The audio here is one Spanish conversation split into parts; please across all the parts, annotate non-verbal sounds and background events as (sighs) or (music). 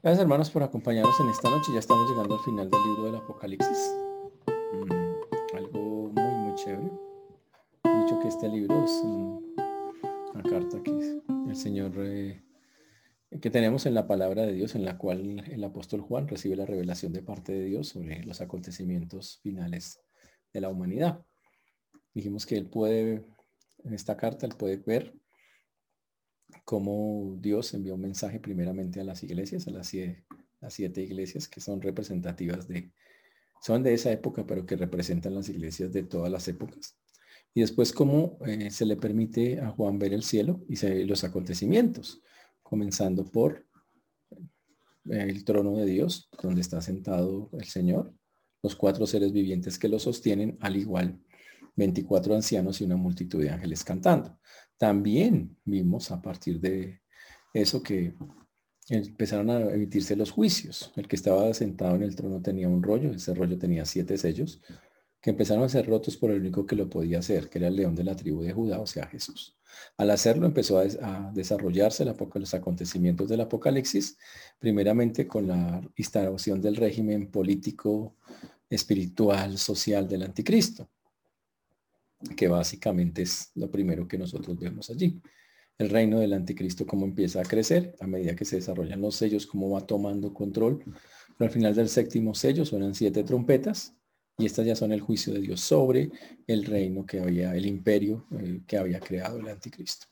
Gracias hermanos por acompañarnos en esta noche. Ya estamos llegando al final del libro del Apocalipsis. Mm, algo muy, muy chévere. Dicho que este libro es una carta que el Señor eh, que tenemos en la palabra de Dios, en la cual el apóstol Juan recibe la revelación de parte de Dios sobre los acontecimientos finales de la humanidad. Dijimos que él puede, en esta carta, él puede ver cómo Dios envió un mensaje primeramente a las iglesias, a las siete, las siete iglesias que son representativas de, son de esa época, pero que representan las iglesias de todas las épocas. Y después cómo eh, se le permite a Juan ver el cielo y los acontecimientos, comenzando por el trono de Dios, donde está sentado el Señor, los cuatro seres vivientes que lo sostienen, al igual 24 ancianos y una multitud de ángeles cantando. También vimos a partir de eso que empezaron a emitirse los juicios. El que estaba sentado en el trono tenía un rollo, ese rollo tenía siete sellos, que empezaron a ser rotos por el único que lo podía hacer, que era el león de la tribu de Judá, o sea, Jesús. Al hacerlo empezó a, desarrollarse los acontecimientos del Apocalipsis, primeramente con la instauración del régimen político, espiritual, social del anticristo que básicamente es lo primero que nosotros vemos allí. El reino del anticristo, cómo empieza a crecer a medida que se desarrollan los sellos, cómo va tomando control. Pero al final del séptimo sello suenan siete trompetas y estas ya son el juicio de Dios sobre el reino que había, el imperio eh, que había creado el anticristo.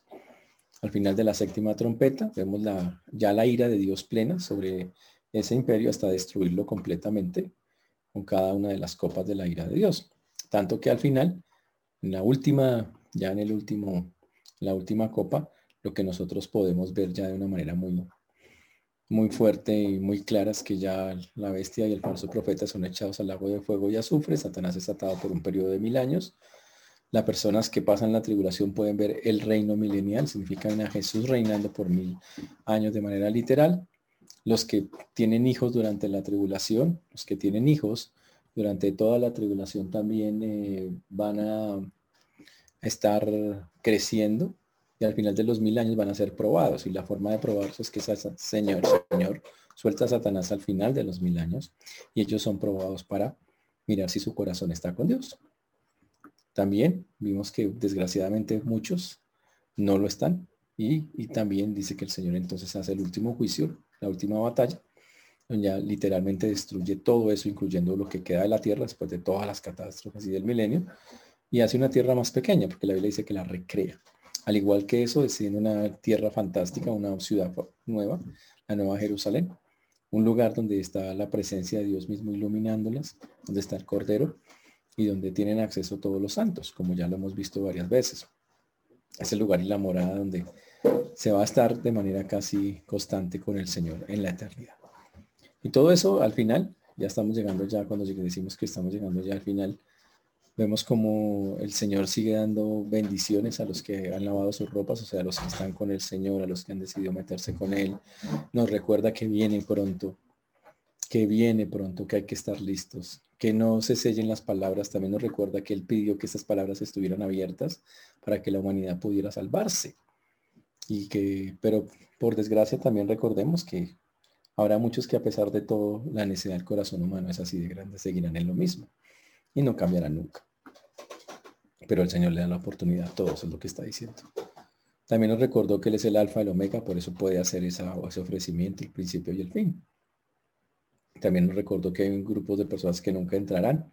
Al final de la séptima trompeta vemos la, ya la ira de Dios plena sobre ese imperio hasta destruirlo completamente con cada una de las copas de la ira de Dios. Tanto que al final en la última, ya en el último, la última copa, lo que nosotros podemos ver ya de una manera muy, muy fuerte y muy clara es que ya la bestia y el falso profeta son echados al lago de fuego y azufre. Satanás es atado por un periodo de mil años. Las personas que pasan la tribulación pueden ver el reino milenial, significa a Jesús reinando por mil años de manera literal. Los que tienen hijos durante la tribulación, los que tienen hijos, durante toda la tribulación también eh, van a estar creciendo y al final de los mil años van a ser probados. Y la forma de probarse es que Señor, Señor, suelta a Satanás al final de los mil años y ellos son probados para mirar si su corazón está con Dios. También vimos que desgraciadamente muchos no lo están y, y también dice que el Señor entonces hace el último juicio, la última batalla ya literalmente destruye todo eso, incluyendo lo que queda de la tierra después de todas las catástrofes y del milenio, y hace una tierra más pequeña, porque la Biblia dice que la recrea. Al igual que eso, decide una tierra fantástica, una ciudad nueva, la Nueva Jerusalén, un lugar donde está la presencia de Dios mismo iluminándolas, donde está el Cordero y donde tienen acceso todos los santos, como ya lo hemos visto varias veces. Es el lugar y la morada donde se va a estar de manera casi constante con el Señor en la eternidad. Y todo eso al final, ya estamos llegando ya, cuando decimos que estamos llegando ya al final, vemos como el Señor sigue dando bendiciones a los que han lavado sus ropas, o sea, a los que están con el Señor, a los que han decidido meterse con Él. Nos recuerda que viene pronto, que viene pronto, que hay que estar listos, que no se sellen las palabras. También nos recuerda que Él pidió que esas palabras estuvieran abiertas para que la humanidad pudiera salvarse. Y que, pero por desgracia también recordemos que Habrá muchos que a pesar de todo, la necesidad del corazón humano es así de grande, seguirán en lo mismo y no cambiarán nunca. Pero el Señor le da la oportunidad a todos, es lo que está diciendo. También nos recordó que Él es el alfa y el omega, por eso puede hacer esa, ese ofrecimiento, el principio y el fin. También nos recordó que hay grupos de personas que nunca entrarán.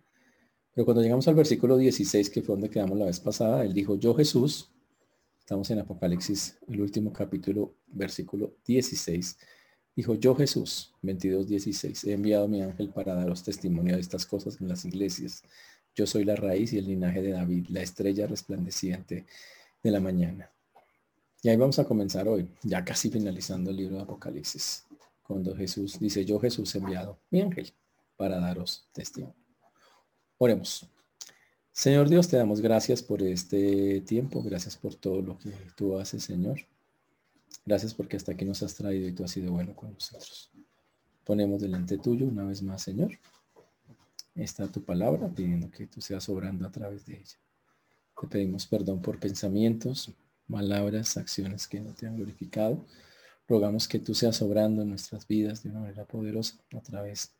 Pero cuando llegamos al versículo 16, que fue donde quedamos la vez pasada, Él dijo, yo Jesús, estamos en Apocalipsis, el último capítulo, versículo 16, Dijo, yo Jesús, 22.16, he enviado mi ángel para daros testimonio de estas cosas en las iglesias. Yo soy la raíz y el linaje de David, la estrella resplandeciente de la mañana. Y ahí vamos a comenzar hoy, ya casi finalizando el libro de Apocalipsis, cuando Jesús dice, yo Jesús he enviado mi ángel para daros testimonio. Oremos. Señor Dios, te damos gracias por este tiempo, gracias por todo lo que tú haces, Señor. Gracias porque hasta aquí nos has traído y tú has sido bueno con nosotros. Ponemos delante tuyo una vez más, Señor. Está tu palabra pidiendo que tú seas obrando a través de ella. Te pedimos perdón por pensamientos, palabras, acciones que no te han glorificado, Rogamos que tú seas obrando en nuestras vidas de una manera poderosa a través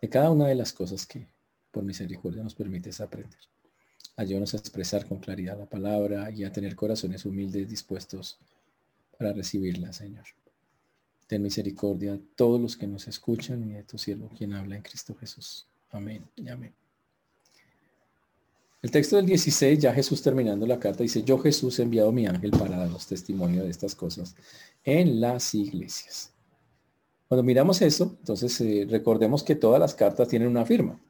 de cada una de las cosas que por misericordia nos permites aprender. Ayúdanos a expresar con claridad la palabra y a tener corazones humildes dispuestos para recibirla, Señor. Ten misericordia todos los que nos escuchan y de tu siervo quien habla en Cristo Jesús. Amén y amén. El texto del 16, ya Jesús terminando la carta, dice, yo Jesús he enviado mi ángel para daros testimonio de estas cosas en las iglesias. Cuando miramos eso, entonces eh, recordemos que todas las cartas tienen una firma.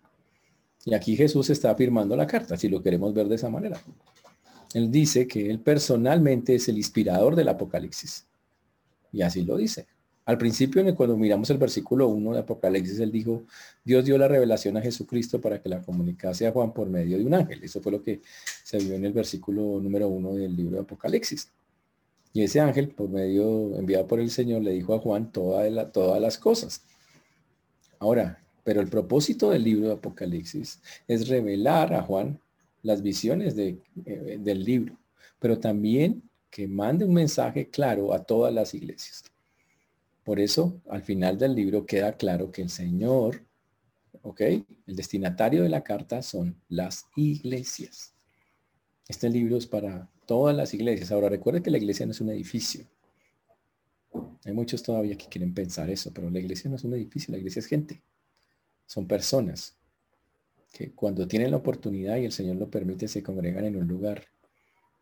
Y aquí Jesús está firmando la carta, si lo queremos ver de esa manera. Él dice que él personalmente es el inspirador del Apocalipsis. Y así lo dice. Al principio, cuando miramos el versículo 1 de Apocalipsis, él dijo, Dios dio la revelación a Jesucristo para que la comunicase a Juan por medio de un ángel. Eso fue lo que se vio en el versículo número 1 del libro de Apocalipsis. Y ese ángel, por medio enviado por el Señor, le dijo a Juan toda todas las cosas. Ahora, pero el propósito del libro de Apocalipsis es revelar a Juan las visiones de, eh, del libro, pero también que mande un mensaje claro a todas las iglesias. Por eso, al final del libro queda claro que el Señor, ¿ok? El destinatario de la carta son las iglesias. Este libro es para todas las iglesias. Ahora, recuerde que la iglesia no es un edificio. Hay muchos todavía que quieren pensar eso, pero la iglesia no es un edificio, la iglesia es gente. Son personas que cuando tienen la oportunidad y el Señor lo permite, se congregan en un lugar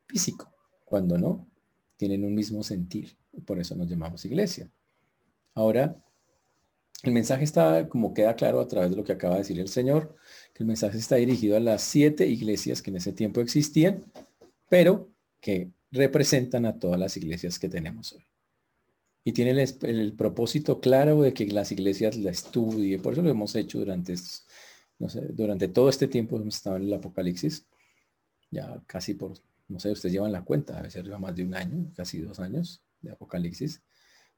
físico. Cuando no, tienen un mismo sentir. Por eso nos llamamos iglesia. Ahora, el mensaje está, como queda claro a través de lo que acaba de decir el Señor, que el mensaje está dirigido a las siete iglesias que en ese tiempo existían, pero que representan a todas las iglesias que tenemos hoy. Y tiene el, propósito claro de que las iglesias la estudien. Por eso lo hemos hecho durante, no sé, durante todo este tiempo hemos estado en el Apocalipsis. Ya casi por, no sé, ustedes llevan la cuenta, a veces lleva más de un año, casi dos años de Apocalipsis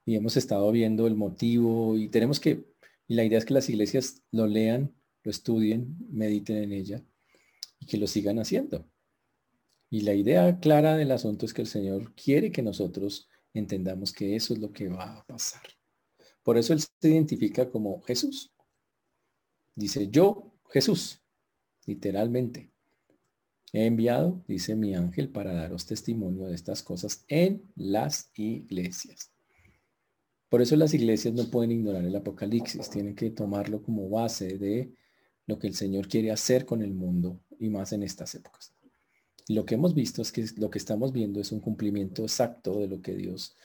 y hemos estado viendo el motivo y tenemos que, y la idea es que las iglesias lo lean, lo estudien, mediten en ella y que lo sigan haciendo. Y la idea clara del asunto es que el Señor quiere que nosotros entendamos que eso es lo que va a pasar. Por eso Él se identifica como Jesús. Dice, yo, Jesús, literalmente. He enviado, dice mi ángel, para daros testimonio de estas cosas en las iglesias. Por eso las iglesias no pueden ignorar el Apocalipsis, tienen que tomarlo como base de lo que el Señor quiere hacer con el mundo y más en estas épocas. Lo que hemos visto es que lo que estamos viendo es un cumplimiento exacto de lo que Dios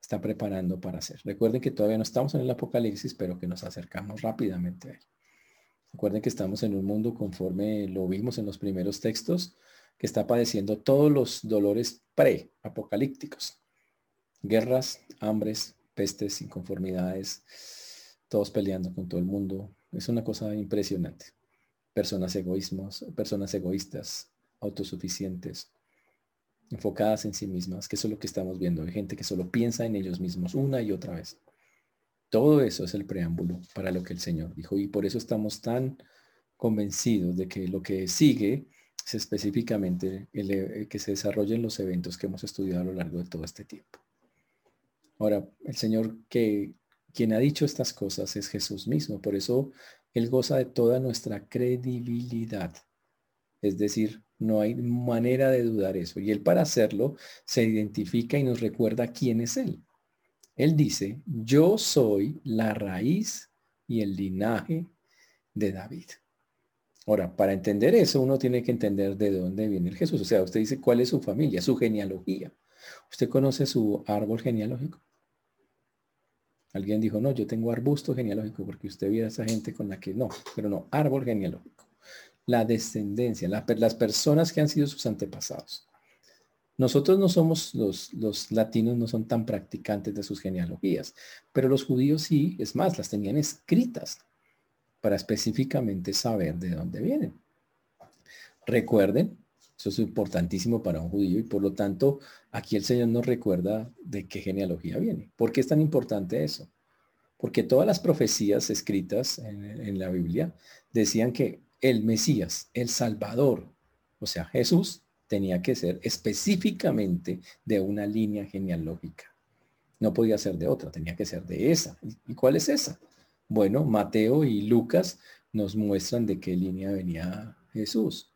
está preparando para hacer. Recuerden que todavía no estamos en el Apocalipsis, pero que nos acercamos rápidamente a él. Recuerden que estamos en un mundo conforme lo vimos en los primeros textos, que está padeciendo todos los dolores pre-apocalípticos. Guerras, hambres, pestes, inconformidades, todos peleando con todo el mundo. Es una cosa impresionante. Personas egoísmos, personas egoístas, autosuficientes, enfocadas en sí mismas, que eso es lo que estamos viendo. Hay gente que solo piensa en ellos mismos una y otra vez. Todo eso es el preámbulo para lo que el Señor dijo y por eso estamos tan convencidos de que lo que sigue es específicamente el, que se desarrollen los eventos que hemos estudiado a lo largo de todo este tiempo. Ahora, el Señor que quien ha dicho estas cosas es Jesús mismo, por eso Él goza de toda nuestra credibilidad. Es decir, no hay manera de dudar eso. Y Él para hacerlo se identifica y nos recuerda quién es Él. Él dice, yo soy la raíz y el linaje de David. Ahora, para entender eso, uno tiene que entender de dónde viene el Jesús. O sea, usted dice cuál es su familia, su genealogía. ¿Usted conoce su árbol genealógico? Alguien dijo, no, yo tengo arbusto genealógico porque usted viera a esa gente con la que no, pero no, árbol genealógico. La descendencia, las personas que han sido sus antepasados. Nosotros no somos los, latinos, no son tan practicantes de sus genealogías, pero los judíos sí, es más, las tenían escritas para específicamente saber de dónde vienen. Recuerden, eso es importantísimo para un judío y por lo tanto Aquí el Señor nos recuerda de qué genealogía viene. ¿Por qué es tan importante eso? Porque todas las profecías escritas en, la Biblia decían que el Mesías, el Salvador, o sea, Jesús, tenía que ser específicamente de una línea genealógica. No podía ser de otra, tenía que ser de esa. ¿Y cuál es esa? Bueno, Mateo y Lucas nos muestran de qué línea venía Jesús.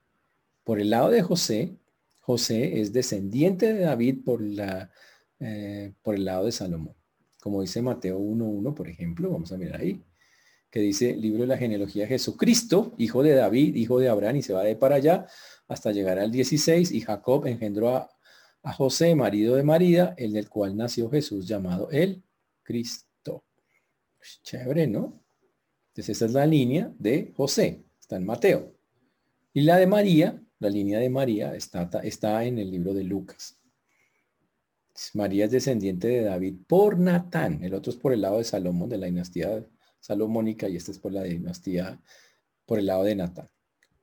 Por el lado de José, José es descendiente de David por, la, eh, por el lado de Salomón. Como dice Mateo 1.1, por ejemplo, vamos a mirar ahí, que dice libro de la genealogía Jesucristo, hijo de David, hijo de Abraham, y se va de para allá hasta llegar al 16, y Jacob engendró a, a José, marido de María, el del cual nació Jesús llamado el Cristo. Pues, chévere, ¿no? Entonces esa es la línea de José, está en Mateo. Y la de María, la línea de María está, está en el libro de Lucas. María es descendiente de David por Natán, el otro es por el lado de Salomón, de la dinastía salomónica, y este es por la dinastía, por el lado de Natán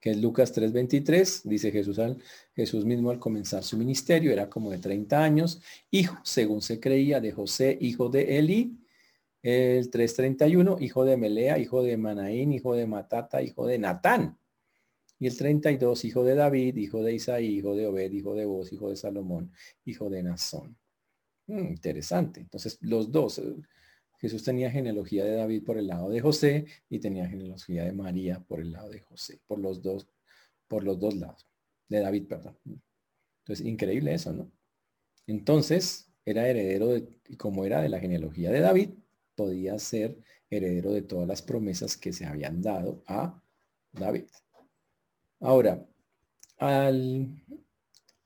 que es Lucas 3:23, dice Jesús, al, Jesús mismo al comenzar su ministerio, era como de 30 años, hijo, según se creía, de José, hijo de Eli, el 3:31, hijo de Melea, hijo de Manaín, hijo de Matata, hijo de Natán. Y el 32, hijo de David, hijo de Isaí, hijo de Obed, hijo de Boz, hijo de Salomón, hijo de Nazón. Mm, interesante. Entonces, los dos, eh, Jesús tenía genealogía de David por el lado de José y tenía genealogía de María por el lado de José, por los dos, por los dos lados, de David, perdón. Entonces, increíble eso, ¿no? Entonces, era heredero de, como era de la genealogía de David, podía ser heredero de todas las promesas que se habían dado a David. Ahora, al,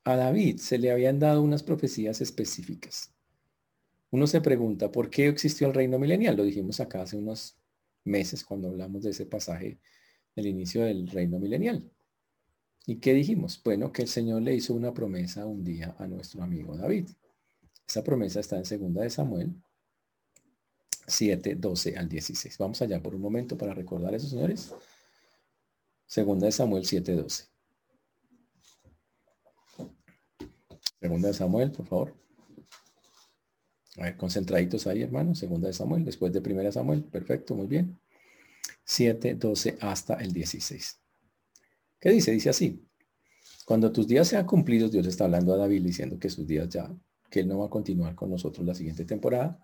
a David se le habían dado unas profecías específicas. Uno se pregunta, ¿por qué existió el reino milenial? Lo dijimos acá hace unos meses cuando hablamos de ese pasaje del inicio del reino milenial. ¿Y qué dijimos? Bueno, que el Señor le hizo una promesa un día a nuestro amigo David. Esa promesa está en segunda de Samuel 7, 12 al 16. Vamos allá por un momento para recordar eso, señores. Segunda de Samuel 7, 12. Segunda de Samuel, por favor. A ver, concentraditos ahí, hermano. Segunda de Samuel, después de primera Samuel. Perfecto, muy bien. 7, 12 hasta el 16. ¿Qué dice? Dice así. Cuando tus días sean cumplidos, Dios está hablando a David diciendo que sus días ya, que él no va a continuar con nosotros la siguiente temporada.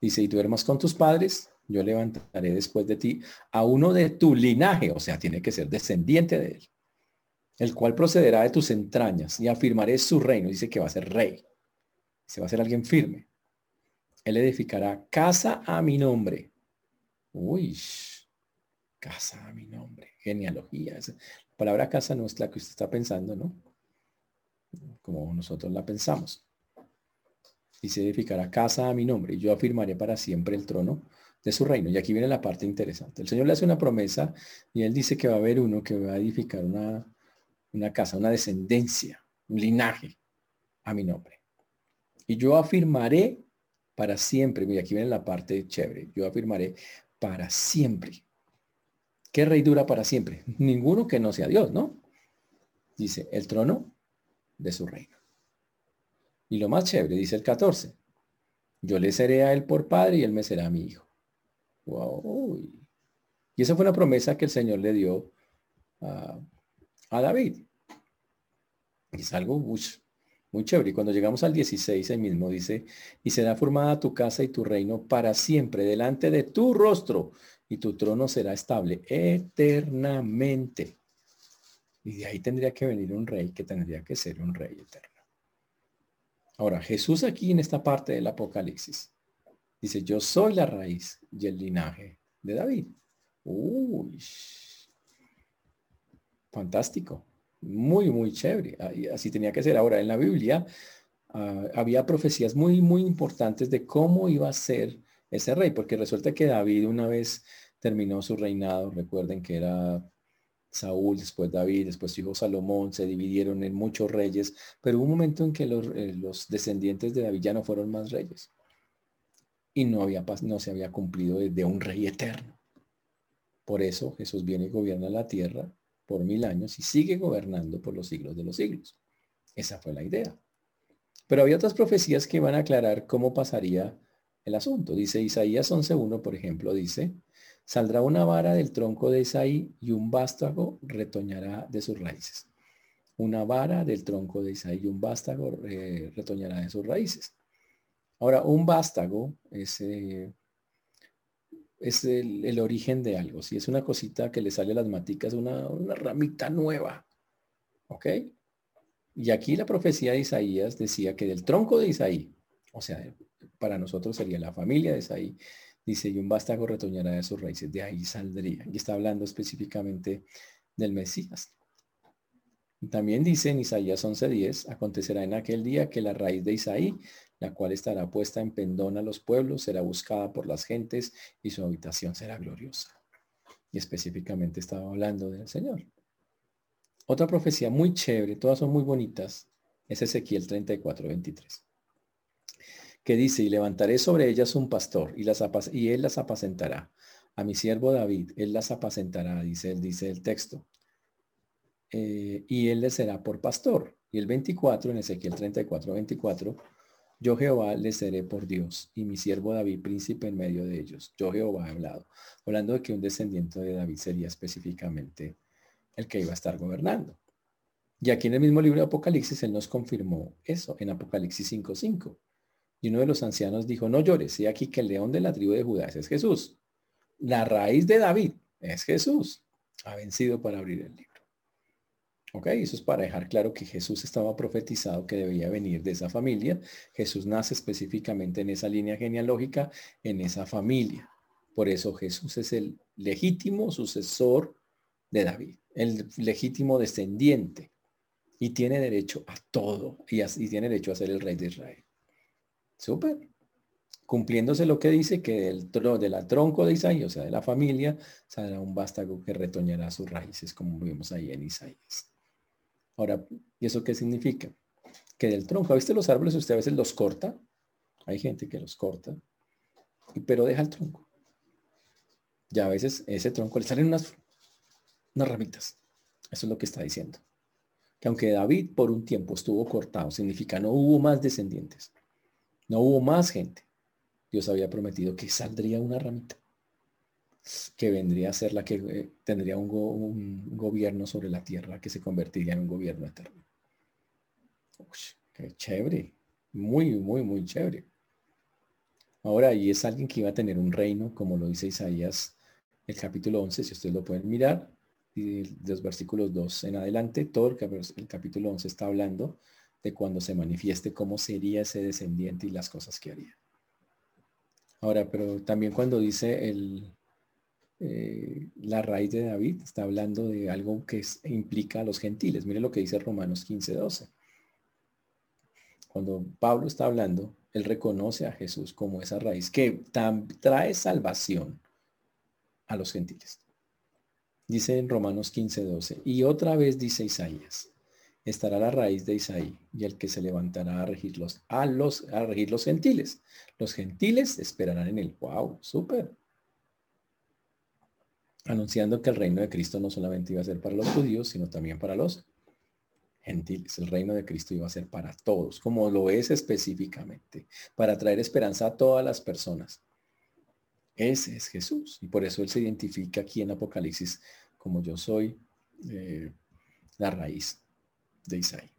Dice, y duermas con tus padres, yo levantaré después de ti a uno de tu linaje, o sea, tiene que ser descendiente de él, el cual procederá de tus entrañas y afirmaré su reino. Dice que va a ser rey. Se va a ser alguien firme. Él edificará casa a mi nombre. Uy, casa a mi nombre. Genealogía. La palabra casa no es la que usted está pensando, ¿no? Como nosotros la pensamos. Y se edificará casa a mi nombre. Y yo afirmaré para siempre el trono de su reino. Y aquí viene la parte interesante. El Señor le hace una promesa y él dice que va a haber uno que va a edificar una, una casa, una descendencia, un linaje a mi nombre. Y yo afirmaré para siempre. Mira, aquí viene la parte chévere. Yo afirmaré para siempre. ¿Qué rey dura para siempre? (laughs) Ninguno que no sea Dios, ¿no? Dice, el trono de su reino. Y lo más chévere, dice el 14. Yo le seré a él por padre y él me será mi hijo. Wow. Y esa fue una promesa que el Señor le dio a, David. Es algo mucho, muy chévere. Y cuando llegamos al 16, ahí mismo dice, y será formada tu casa y tu reino para siempre delante de tu rostro, y tu trono será estable eternamente. Y de ahí tendría que venir un rey que tendría que ser un rey eterno. Ahora, Jesús aquí en esta parte del Apocalipsis dice, yo soy la raíz y el linaje de David. Uy, fantástico muy, muy chévere. Así tenía que ser. Ahora, en la Biblia ah, había profecías muy, muy importantes de cómo iba a ser ese rey, porque resulta que David una vez terminó su reinado, recuerden que era Saúl, después David, después su hijo Salomón, se dividieron en muchos reyes, pero hubo un momento en que los, eh, descendientes de David ya no fueron más reyes. Y no, había, no se había cumplido de un rey eterno. Por eso Jesús viene y gobierna la tierra por mil años y sigue gobernando por los siglos de los siglos. Esa fue la idea. Pero había otras profecías que van a aclarar cómo pasaría el asunto. Dice Isaías 11.1, por ejemplo, dice, saldrá una vara del tronco de Isaí y un vástago retoñará de sus raíces. Una vara del tronco de Isaí y un vástago eh, retoñará de sus raíces. Ahora, un vástago es, es el, origen de algo. Si es una cosita que le sale a las maticas, una, una ramita nueva. ¿Ok? Y aquí la profecía de Isaías decía que del tronco de Isaí, o sea, para nosotros sería la familia de Isaí, dice, y un vástago retoñará de sus raíces, de ahí saldría. Y está hablando específicamente del Mesías. También dice en Isaías 11:10, acontecerá en aquel día que la raíz de Isaí, la cual estará puesta en pendón a los pueblos, será buscada por las gentes y su habitación será gloriosa. Y específicamente estaba hablando del Señor. Otra profecía muy chévere, todas son muy bonitas, es Ezequiel 34, 23. Que dice, y levantaré sobre ellas un pastor y, las y él las apacentará. A mi siervo David, él las apacentará, dice él, dice el texto. Eh, y él les será por pastor. Y el 24, en Ezequiel 34, 24, yo Jehová les seré por Dios y mi siervo David príncipe en medio de ellos. Yo Jehová he hablado, hablando de que un descendiente de David sería específicamente el que iba a estar gobernando. Y aquí en el mismo libro de Apocalipsis, él nos confirmó eso, en Apocalipsis 5.5. Y uno de los ancianos dijo, no llores, he aquí que el león de la tribu de Judá es Jesús. La raíz de David es Jesús. Ha vencido para abrir el libro. Ok, eso es para dejar claro que Jesús estaba profetizado que debía venir de esa familia. Jesús nace específicamente en esa línea genealógica, en esa familia. Por eso Jesús es el legítimo sucesor de David el legítimo descendiente y tiene derecho a todo y, así tiene derecho a ser el rey de Israel. Súper. Cumpliéndose lo que dice que del, de la tronco de Isaías, o sea, de la familia, saldrá un vástago que retoñará sus raíces, como vemos ahí en Isaías. Ahora, ¿y eso qué significa? Que del tronco, ¿viste los árboles? Usted a veces los corta. Hay gente que los corta, pero deja el tronco. Ya a veces ese tronco le salen unas unas ramitas. Eso es lo que está diciendo. Que aunque David por un tiempo estuvo cortado, significa no hubo más descendientes, no hubo más gente. Dios había prometido que saldría una ramita, que vendría a ser la que eh, tendría un, gobierno sobre la tierra, que se convertiría en un gobierno eterno. qué chévere, muy, muy, muy chévere. Ahora, y es alguien que iba a tener un reino, como lo dice Isaías, el capítulo 11, si ustedes lo pueden mirar, y los versículos 2 en adelante, todo el, capítulo 11 está hablando de cuando se manifieste cómo sería ese descendiente y las cosas que haría. Ahora, pero también cuando dice el, eh, la raíz de David, está hablando de algo que implica a los gentiles. Mire lo que dice Romanos 15, 12. Cuando Pablo está hablando, él reconoce a Jesús como esa raíz que trae salvación a los gentiles. Dice en Romanos 15, 12. Y otra vez dice Isaías, estará la raíz de Isaí y el que se levantará a regir los, a los, a regir los gentiles. Los gentiles esperarán en él. Wow, súper. Anunciando que el reino de Cristo no solamente iba a ser para los judíos, sino también para los gentiles. El reino de Cristo iba a ser para todos, como lo es específicamente, para traer esperanza a todas las personas. Ese es Jesús. Y por eso Él se identifica aquí en Apocalipsis como yo soy eh, la raíz de Isaí.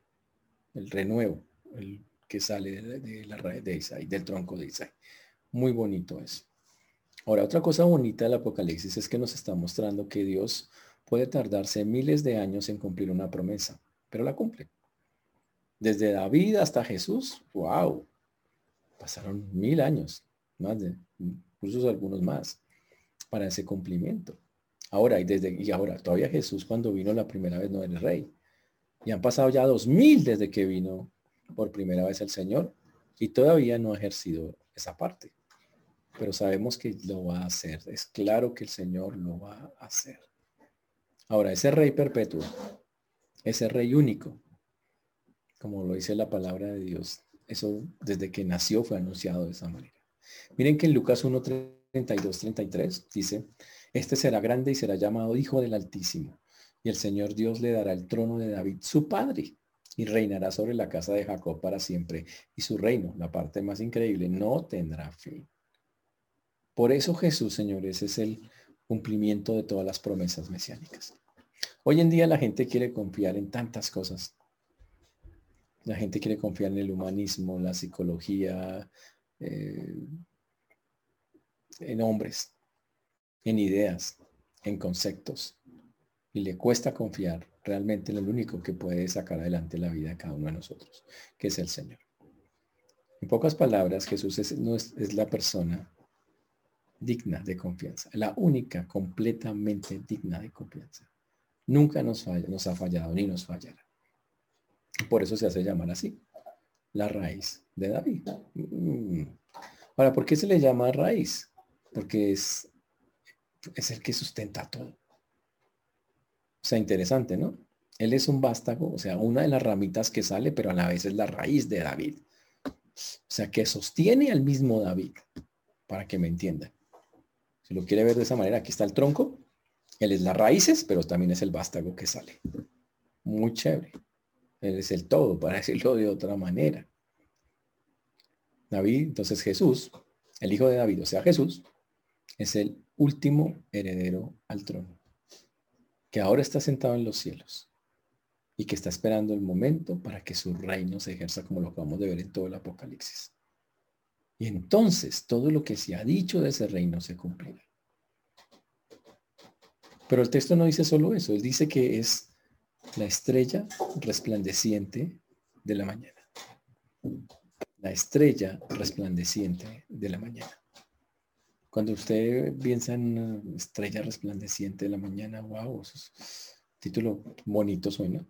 El renuevo, el que sale de, la raíz de Isaí, del tronco de Isaí. Muy bonito eso. Ahora, otra cosa bonita del Apocalipsis es que nos está mostrando que Dios puede tardarse miles de años en cumplir una promesa, pero la cumple. Desde David hasta Jesús, wow, pasaron mil años, más de incluso algunos más, para ese cumplimiento. Ahora, y desde y ahora, todavía Jesús cuando vino la primera vez no era el rey. Y han pasado ya dos mil desde que vino por primera vez el Señor y todavía no ha ejercido esa parte. Pero sabemos que lo va a hacer. Es claro que el Señor lo va a hacer. Ahora, ese rey perpetuo, ese rey único, como lo dice la palabra de Dios, eso desde que nació fue anunciado de esa manera. Miren que en Lucas 1, 32, 33 dice, este será grande y será llamado Hijo del Altísimo. Y el Señor Dios le dará el trono de David, su padre, y reinará sobre la casa de Jacob para siempre. Y su reino, la parte más increíble, no tendrá fin. Por eso Jesús, señores, es el cumplimiento de todas las promesas mesiánicas. Hoy en día la gente quiere confiar en tantas cosas. La gente quiere confiar en el humanismo, la psicología, eh, en hombres, en ideas, en conceptos, y le cuesta confiar realmente en el único que puede sacar adelante la vida de cada uno de nosotros, que es el Señor. En pocas palabras, Jesús es, no es, la persona digna de confianza, la única completamente digna de confianza. Nunca nos, falla, nos ha fallado ni nos fallará. Por eso se hace llamar así, la raíz de David. Mm. Ahora, ¿por qué se le llama raíz? Porque es, es el que sustenta todo. O sea, interesante, ¿no? Él es un vástago, o sea, una de las ramitas que sale, pero a la vez es la raíz de David. O sea, que sostiene al mismo David, para que me entiendan. Si lo quiere ver de esa manera, aquí está el tronco. Él es las raíces, pero también es el vástago que sale. Muy chévere. Él es el todo, (laughs) para decirlo de otra manera. David, entonces Jesús, el hijo de David, o sea Jesús, es el último heredero al trono, que ahora está sentado en los cielos y que está esperando el momento para que su reino se ejerza como lo acabamos de ver en todo el Apocalipsis. Y entonces todo lo que se ha dicho de ese reino se cumplirá. Pero el texto no dice solo eso, él dice que es la estrella resplandeciente de la mañana. La estrella resplandeciente de la mañana. Cuando usted piensa en estrella resplandeciente de la mañana, wow, título bonito suena.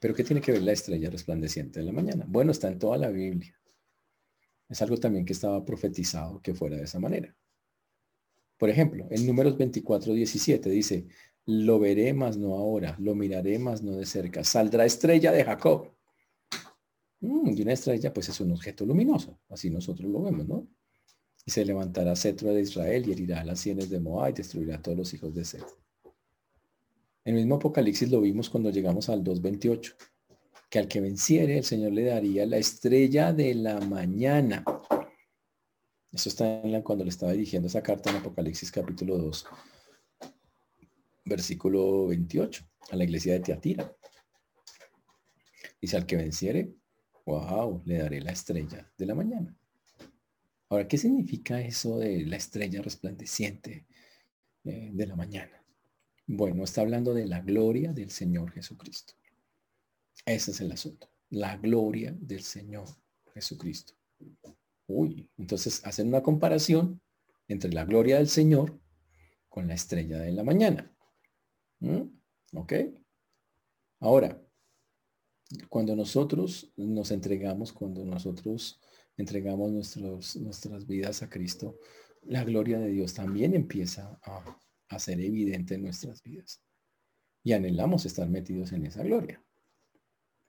Pero ¿qué tiene que ver la estrella resplandeciente de la mañana? Bueno, está en toda la Biblia. Es algo también que estaba profetizado que fuera de esa manera. Por ejemplo, en números 24, 17 dice, lo veré más no ahora, lo miraré más no de cerca. Saldrá estrella de Jacob. Mm, y una estrella pues es un objeto luminoso, así nosotros lo vemos, ¿no? Y se levantará cetro de Israel y herirá las sienes de Moab y destruirá a todos los hijos de Seth. El mismo Apocalipsis lo vimos cuando llegamos al 2.28, que al que venciere el Señor le daría la estrella de la mañana. Eso está en la, cuando le estaba dirigiendo esa carta en Apocalipsis capítulo 2, versículo 28, a la iglesia de Teatira. Dice, al que venciere, wow, le daré la estrella de la mañana. Ahora, ¿qué significa eso de la estrella resplandeciente eh, de la mañana? Bueno, está hablando de la gloria del Señor Jesucristo. Ese es el asunto. La gloria del Señor Jesucristo. Uy, entonces hacen una comparación entre la gloria del Señor con la estrella de la mañana. ¿Mm? ¿Ok? Ahora, cuando nosotros nos entregamos, cuando nosotros entregamos nuestros, nuestras vidas a Cristo, la gloria de Dios también empieza a, a ser evidente en nuestras vidas. Y anhelamos estar metidos en esa gloria.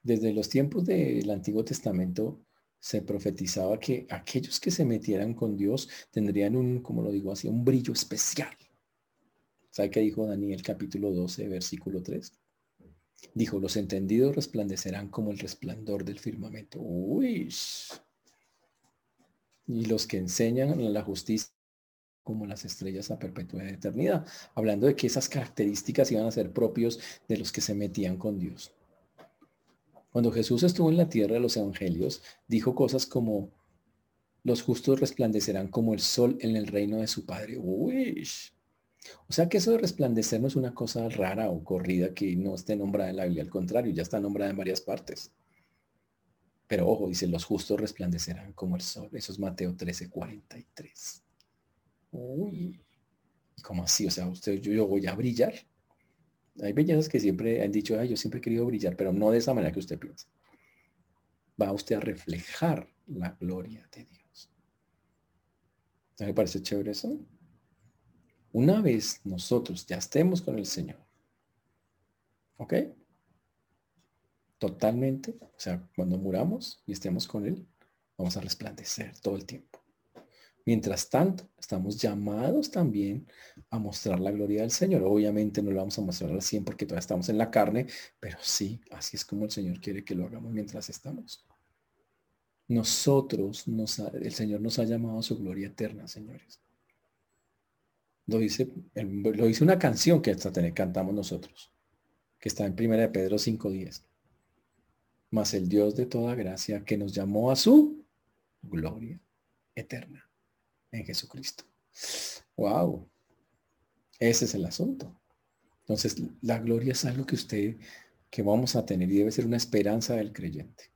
Desde los tiempos del Antiguo Testamento se profetizaba que aquellos que se metieran con Dios tendrían un, como lo digo así, un brillo especial. ¿Sabe qué dijo Daniel capítulo 12, versículo 3? Dijo, los entendidos resplandecerán como el resplandor del firmamento. Uy. Y los que enseñan la justicia como las estrellas a perpetua eternidad, hablando de que esas características iban a ser propios de los que se metían con Dios. Cuando Jesús estuvo en la tierra de los evangelios, dijo cosas como, los justos resplandecerán como el sol en el reino de su Padre. Uy. O sea que eso de resplandecer no es una cosa rara o corrida que no esté nombrada en la Biblia, al contrario, ya está nombrada en varias partes. Pero ojo, dice, los justos resplandecerán como el sol. Eso es Mateo 13, 43. Uy, ¿cómo así? O sea, usted, yo, voy a brillar. Hay bellezas que siempre han dicho, yo siempre he querido brillar, pero no de esa manera que usted piensa. Va usted a reflejar la gloria de Dios. me parece chévere eso? Una vez nosotros ya estemos con el Señor, ¿ok? Totalmente, o sea, cuando muramos y estemos con Él, vamos a resplandecer todo el tiempo. Mientras tanto, estamos llamados también a mostrar la gloria del Señor. Obviamente no lo vamos a mostrar al 100 porque todavía estamos en la carne, pero sí, así es como el Señor quiere que lo hagamos mientras estamos. Nosotros, el Señor nos ha llamado a su gloria eterna, señores. Lo dice, lo dice una canción que hasta cantamos nosotros, que está en 1 de Pedro 5.10. Mas el Dios de toda gracia que nos llamó a su gloria eterna en Jesucristo. Wow. Ese es el asunto. Entonces, la gloria es algo que usted, que vamos a tener y debe ser una esperanza del creyente.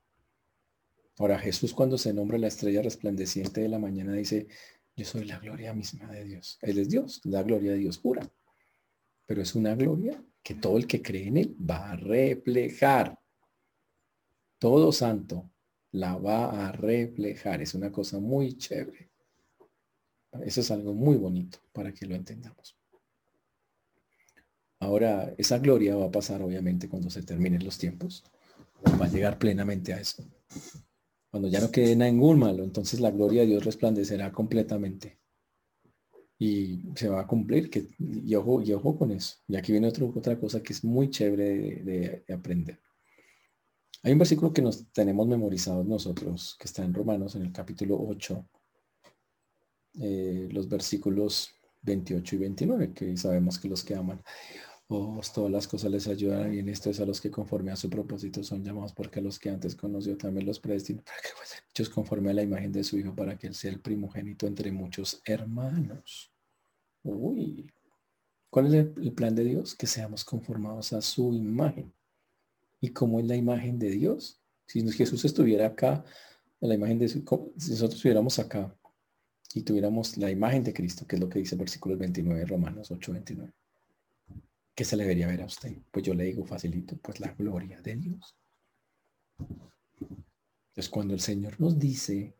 Ahora, Jesús cuando se nombra la estrella resplandeciente de la mañana dice, yo soy la gloria misma de Dios. Él es Dios, la gloria de Dios pura. Pero es una gloria que todo el que cree en él va a reflejar. Todo santo la va a reflejar. Es una cosa muy chévere. Eso es algo muy bonito para que lo entendamos. Ahora, esa gloria va a pasar obviamente cuando se terminen los tiempos. Va a llegar plenamente a eso. Cuando ya no quede ningún malo, entonces la gloria de Dios resplandecerá completamente. Y se va a cumplir. Que, y, ojo, y ojo con eso. Y aquí viene otra cosa que es muy chévere de, aprender. Hay un versículo que nos tenemos memorizados nosotros, que está en Romanos, en el capítulo 8, eh, los versículos 28 y 29, que sabemos que los que aman Oh, todas las cosas les ayudan y en esto es a los que conforme a su propósito son llamados porque a los que antes conoció también los predestinó para que hechos conforme a la imagen de su hijo para que él sea el primogénito entre muchos hermanos. Uy, ¿cuál es el, plan de Dios? Que seamos conformados a su imagen. ¿Y cómo es la imagen de Dios? Si Jesús estuviera acá, la imagen de su, si nosotros estuviéramos acá y tuviéramos la imagen de Cristo, que es lo que dice el versículo 29 de Romanos 8, 29 ¿Qué se le debería ver a usted? Pues yo le digo facilito, pues la gloria de Dios. Entonces cuando el Señor nos dice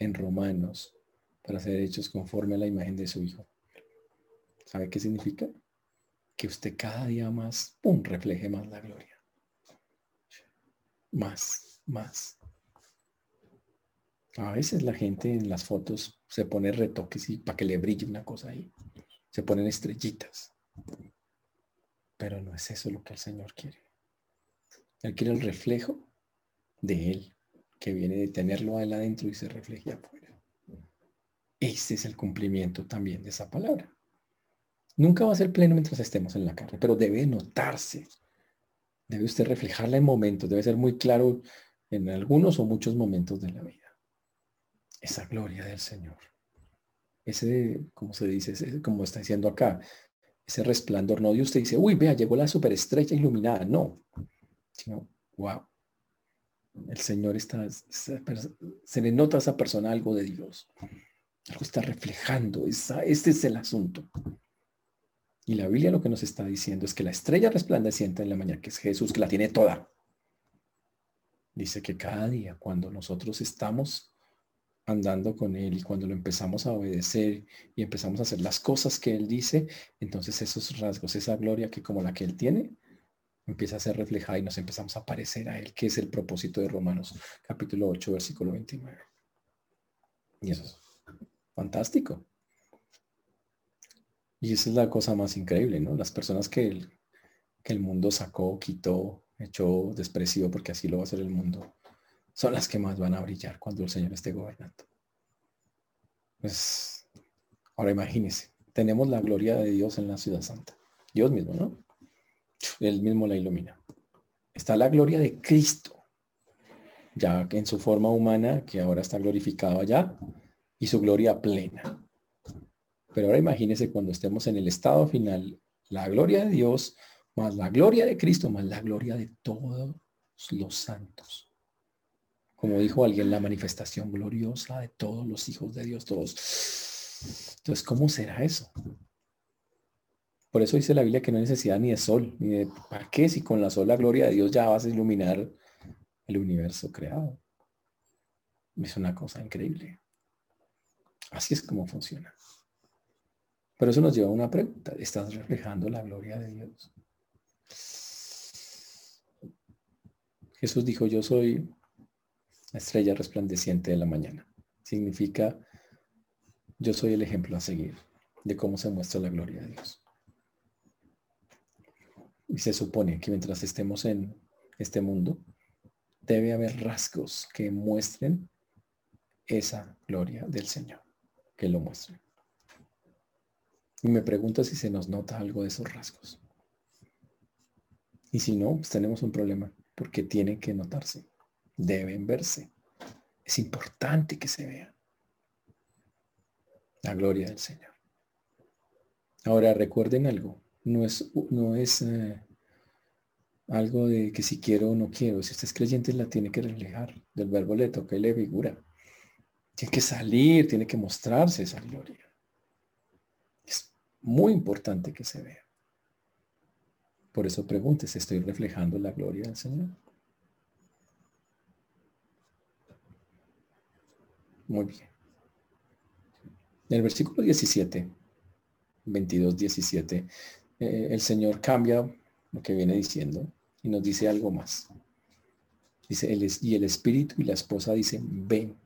en Romanos para ser hechos conforme a la imagen de su Hijo, ¿sabe qué significa? Que usted cada día más, ¡pum!, refleje más la gloria. Más, más. A veces la gente en las fotos se pone retoques y para que le brille una cosa ahí. Se ponen estrellitas. Pero no es eso lo que el Señor quiere. Él quiere el reflejo de Él, que viene de tenerlo a Él adentro y se refleje afuera. Ese es el cumplimiento también de esa palabra. Nunca va a ser pleno mientras estemos en la carne, pero debe notarse. Debe usted reflejarla en momentos, debe ser muy claro en algunos o muchos momentos de la vida. Esa gloria del Señor. Ese, como se dice, como está diciendo acá, ese resplandor, no de usted dice, uy, vea, llegó la superestrella iluminada, no, sino, wow, el Señor está, se le nota a esa persona algo de Dios, algo está reflejando, esa, este es el asunto. Y la Biblia lo que nos está diciendo es que la estrella resplandeciente en la mañana, que es Jesús, que la tiene toda, dice que cada día cuando nosotros estamos andando con Él y cuando lo empezamos a obedecer y empezamos a hacer las cosas que Él dice, entonces esos rasgos, esa gloria que como la que Él tiene, empieza a ser reflejada y nos empezamos a parecer a Él, que es el propósito de Romanos capítulo 8, versículo 29. Y eso es fantástico. Y esa es la cosa más increíble, ¿no? Las personas que el, que el mundo sacó, quitó, echó, despreció, porque así lo va a hacer el mundo son las que más van a brillar cuando el Señor esté gobernando. Pues, ahora imagínense, tenemos la gloria de Dios en la ciudad santa. Dios mismo, ¿no? Él mismo la ilumina. Está la gloria de Cristo, ya en su forma humana, que ahora está glorificado allá, y su gloria plena. Pero ahora imagínense cuando estemos en el estado final, la gloria de Dios, más la gloria de Cristo, más la gloria de todos los santos como dijo alguien, la manifestación gloriosa de todos los hijos de Dios, todos. Entonces, ¿cómo será eso? Por eso dice la Biblia que no hay necesidad ni de sol, ni de ¿para qué? Si con la sola gloria de Dios ya vas a iluminar el universo creado. Es una cosa increíble. Así es como funciona. Pero eso nos lleva a una pregunta. ¿Estás reflejando la gloria de Dios? Jesús dijo, yo soy la estrella resplandeciente de la mañana. Significa, yo soy el ejemplo a seguir de cómo se muestra la gloria de Dios. Y se supone que mientras estemos en este mundo, debe haber rasgos que muestren esa gloria del Señor, que lo muestren. Y me pregunto si se nos nota algo de esos rasgos. Y si no, pues tenemos un problema, porque tiene que notarse deben verse. Es importante que se vea la gloria del Señor. Ahora recuerden algo, no es, no es eh, algo de que si quiero o no quiero, si usted es creyente la tiene que reflejar, del verbo le toca y le figura. Tiene que salir, tiene que mostrarse esa gloria. Es muy importante que se vea. Por eso pregúntese, ¿estoy reflejando la gloria del Señor? Muy bien. En el versículo 17, 22, 17, el Señor cambia lo que viene diciendo y nos dice algo más. Dice, y el espíritu y la esposa dicen, ven.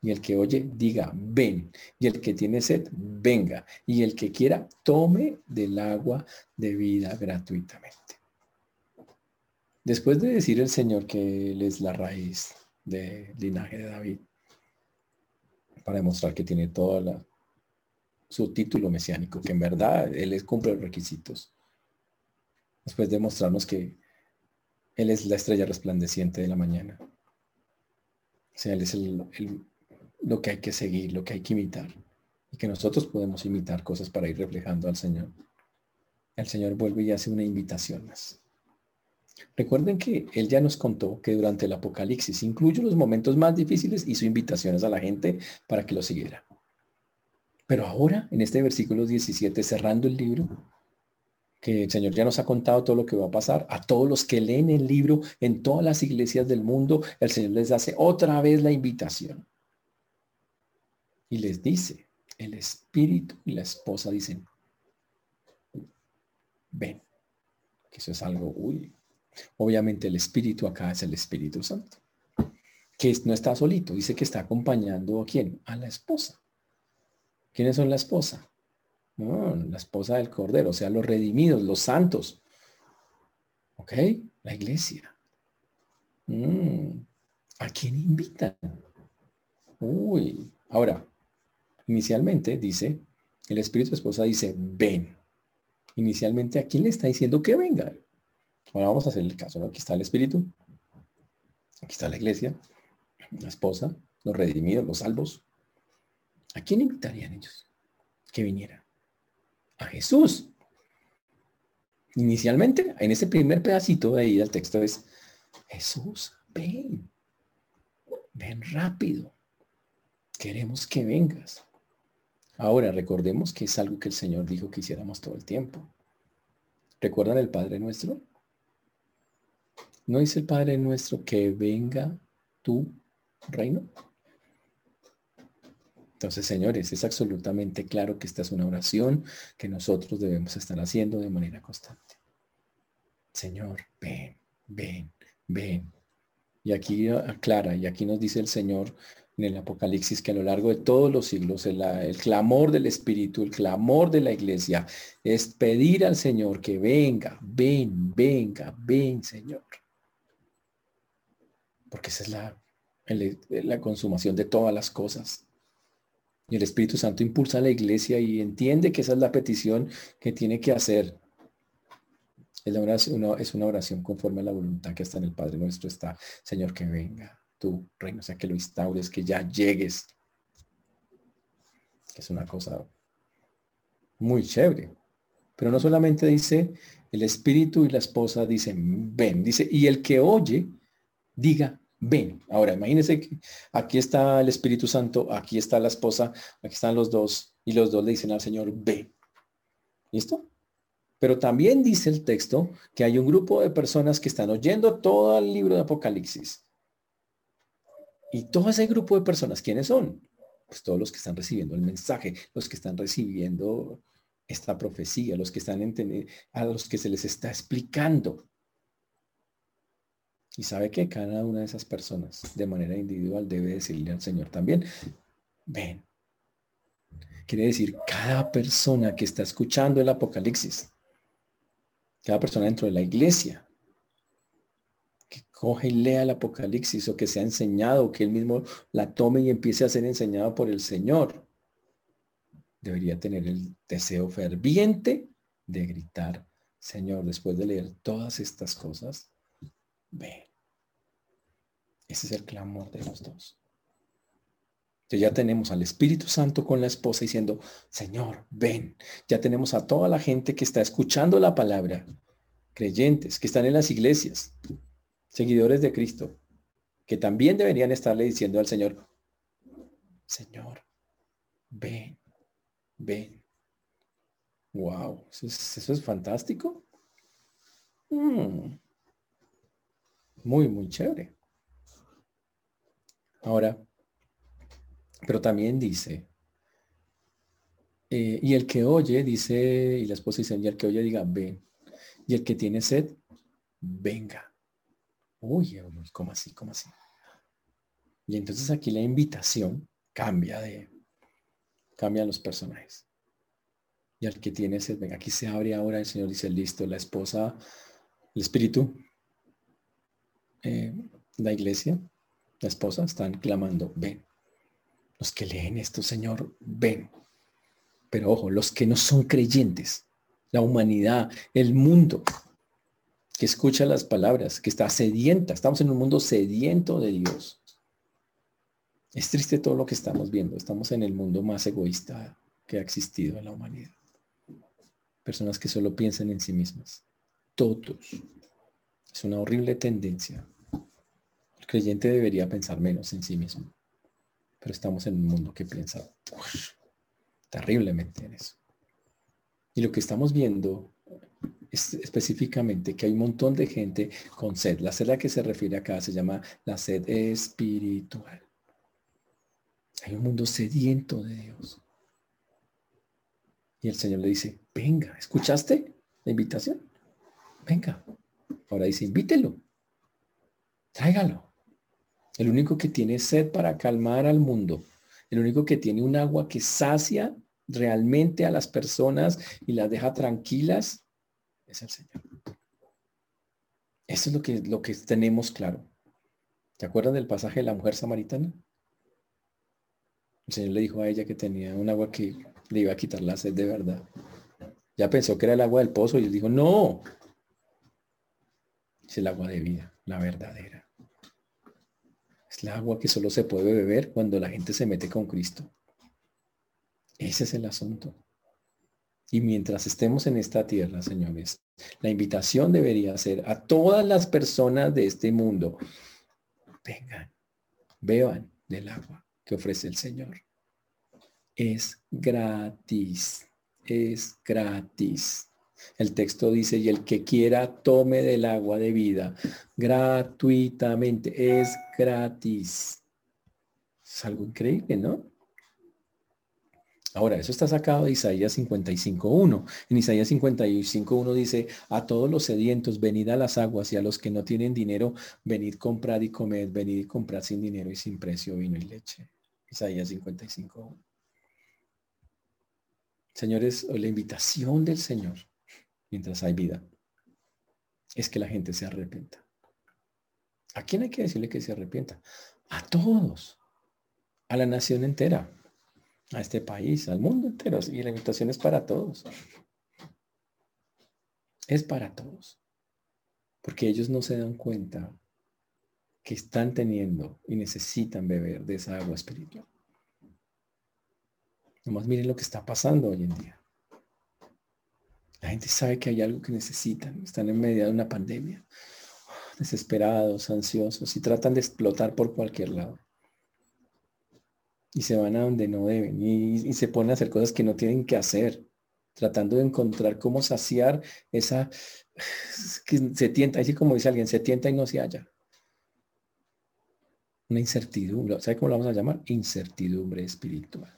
Y el que oye, diga, ven. Y el que tiene sed, venga. Y el que quiera, tome del agua de vida gratuitamente. Después de decir el Señor que Él es la raíz del linaje de David, para demostrar que tiene toda la, su título mesiánico, que en verdad Él cumple los requisitos. Después de mostrarnos que Él es la estrella resplandeciente de la mañana. O Él es lo que hay que seguir, lo que hay que imitar. Y que nosotros podemos imitar cosas para ir reflejando al Señor. El Señor vuelve y hace una invitación más. Recuerden que Él ya nos contó que durante el Apocalipsis, incluye los momentos más difíciles, hizo invitaciones a la gente para que lo siguiera. Pero ahora, en este versículo 17, cerrando el libro, que el Señor ya nos ha contado todo lo que va a pasar, a todos los que leen el libro en todas las iglesias del mundo, el Señor les hace otra vez la invitación. Y les dice, el espíritu y la esposa dicen, ven, que eso es algo, uy, obviamente el espíritu acá es el Espíritu Santo, que no está solito, dice que está acompañando a quién, a la esposa. ¿Quiénes son la esposa? la esposa del Cordero, o sea, los redimidos, los santos. ¿Ok? La iglesia. Mm, ¿A quién invitan? Uy, ahora, inicialmente dice, el Espíritu Esposa dice, ven. Inicialmente, ¿a quién le está diciendo que venga? Ahora vamos a hacer el caso. Aquí está el Espíritu. Aquí está la iglesia, la esposa, los redimidos, los salvos. ¿A quién invitarían ellos que viniera? A Jesús. Inicialmente, en ese primer pedacito de ahí del texto es, Jesús, ven, ven rápido. Queremos que vengas. Ahora, recordemos que es algo que el Señor dijo que hiciéramos todo el tiempo. ¿Recuerdan el Padre nuestro? ¿No dice el Padre nuestro que venga tu reino? Entonces, señores, es absolutamente claro que esta es una oración que nosotros debemos estar haciendo de manera constante. Señor, ven, ven, ven. Y aquí aclara, y aquí nos dice el Señor en el Apocalipsis que a lo largo de todos los siglos el, el, clamor del Espíritu, el clamor de la iglesia es pedir al Señor que venga, ven, venga, ven, Señor. Porque esa es la, la consumación de todas las cosas. Y el Espíritu Santo impulsa a la iglesia y entiende que esa es la petición que tiene que hacer. Es, una, es una oración conforme a la voluntad que está en el Padre nuestro. Está, Señor, que venga tu reino, o sea, que lo instaures, que ya llegues. Es una cosa muy chévere. Pero no solamente dice el Espíritu y la esposa dicen, ven, dice, y el que oye, diga, ven. Ahora, imagínense que aquí está el Espíritu Santo, aquí está la esposa, aquí están los dos, y los dos le dicen al Señor, ven. ¿Listo? Pero también dice el texto que hay un grupo de personas que están oyendo todo el libro de Apocalipsis. Y todo ese grupo de personas, ¿quiénes son? Pues todos los que están recibiendo el mensaje, los que están recibiendo esta profecía, los que están a los que se les está explicando. Y sabe que cada una de esas personas de manera individual debe decirle al Señor también, ven. Quiere decir, cada persona que está escuchando el Apocalipsis, cada persona dentro de la iglesia, que coge y lea el Apocalipsis o que sea enseñado, que él mismo la tome y empiece a ser enseñado por el Señor, debería tener el deseo ferviente de gritar, Señor, después de leer todas estas cosas, ven. Ese es el clamor de los dos. ya tenemos al Espíritu Santo con la esposa diciendo, Señor, ven. Ya tenemos a toda la gente que está escuchando la palabra, creyentes, que están en las iglesias, seguidores de Cristo, que también deberían estarle diciendo al Señor, Señor, ven, ven. Wow, eso es, fantástico. Mm. Muy, muy chévere. Ahora, pero también dice, eh, y el que oye, dice, y la esposa dice, y el que oye diga, ven. Y el que tiene sed, venga. Uy, ¿cómo así? ¿Cómo así? Y entonces aquí la invitación cambia de, cambian los personajes. Y al que tiene sed, venga, aquí se abre ahora, el Señor dice, listo, la esposa, el espíritu, eh, la iglesia, la esposa, están clamando, ven. Los que leen esto, Señor, ven. Pero ojo, los que no son creyentes, la humanidad, el mundo, que escucha las palabras, que está sedienta, estamos en un mundo sediento de Dios. Es triste todo lo que estamos viendo, estamos en el mundo más egoísta que ha existido en la humanidad. Personas que solo piensan en sí mismas. Todos. Es una horrible tendencia. El creyente debería pensar menos en sí mismo pero estamos en un mundo que piensa terriblemente en eso. Y lo que estamos viendo es específicamente que hay un montón de gente con sed. La sed a que se refiere acá se llama la sed espiritual. Hay un mundo sediento de Dios. Y el Señor le dice, venga, ¿escuchaste la invitación? Venga. Ahora dice, invítelo. Tráigalo. El único que tiene sed para calmar al mundo. El único que tiene un agua que sacia realmente a las personas y las deja tranquilas es el Señor. Eso es lo que, lo que tenemos claro. ¿Te acuerdas del pasaje de la mujer samaritana? El Señor le dijo a ella que tenía un agua que le iba a quitar la sed de verdad. Ya pensó que era el agua del pozo y él dijo, no, es el agua de vida, la verdadera. Es el agua que solo se puede beber cuando la gente se mete con Cristo. Ese es el asunto. Y mientras estemos en esta tierra, señores, la invitación debería ser a todas las personas de este mundo, vengan, beban del agua que ofrece el Señor. Es gratis, es gratis. El texto dice, y el que quiera tome del agua de vida gratuitamente, es gratis. Es algo increíble, ¿no? Ahora, eso está sacado de Isaías 55.1. En Isaías 55.1 dice, a todos los sedientos, venid a las aguas y a los que no tienen dinero, venid comprar y comed, venid y comprad sin dinero y sin precio vino y leche. Isaías 55.1. Señores, la invitación del Señor mientras hay vida, es que la gente se arrepienta. ¿A quién hay que decirle que se arrepienta? A todos, a la nación entera, a este país, al mundo entero. Y la invitación es para todos. Es para todos. Porque ellos no se dan cuenta que están teniendo y necesitan beber de esa agua espiritual. Nomás miren lo que está pasando hoy en día. La gente sabe que hay algo que necesitan, están en medio de una pandemia, desesperados, ansiosos y tratan de explotar por cualquier lado. Y se van a donde no deben y, se ponen a hacer cosas que no tienen que hacer, tratando de encontrar cómo saciar esa (sighs) que se tienta, así como dice alguien, se tienta y no se halla. Una incertidumbre, ¿sabe cómo la vamos a llamar? Incertidumbre espiritual.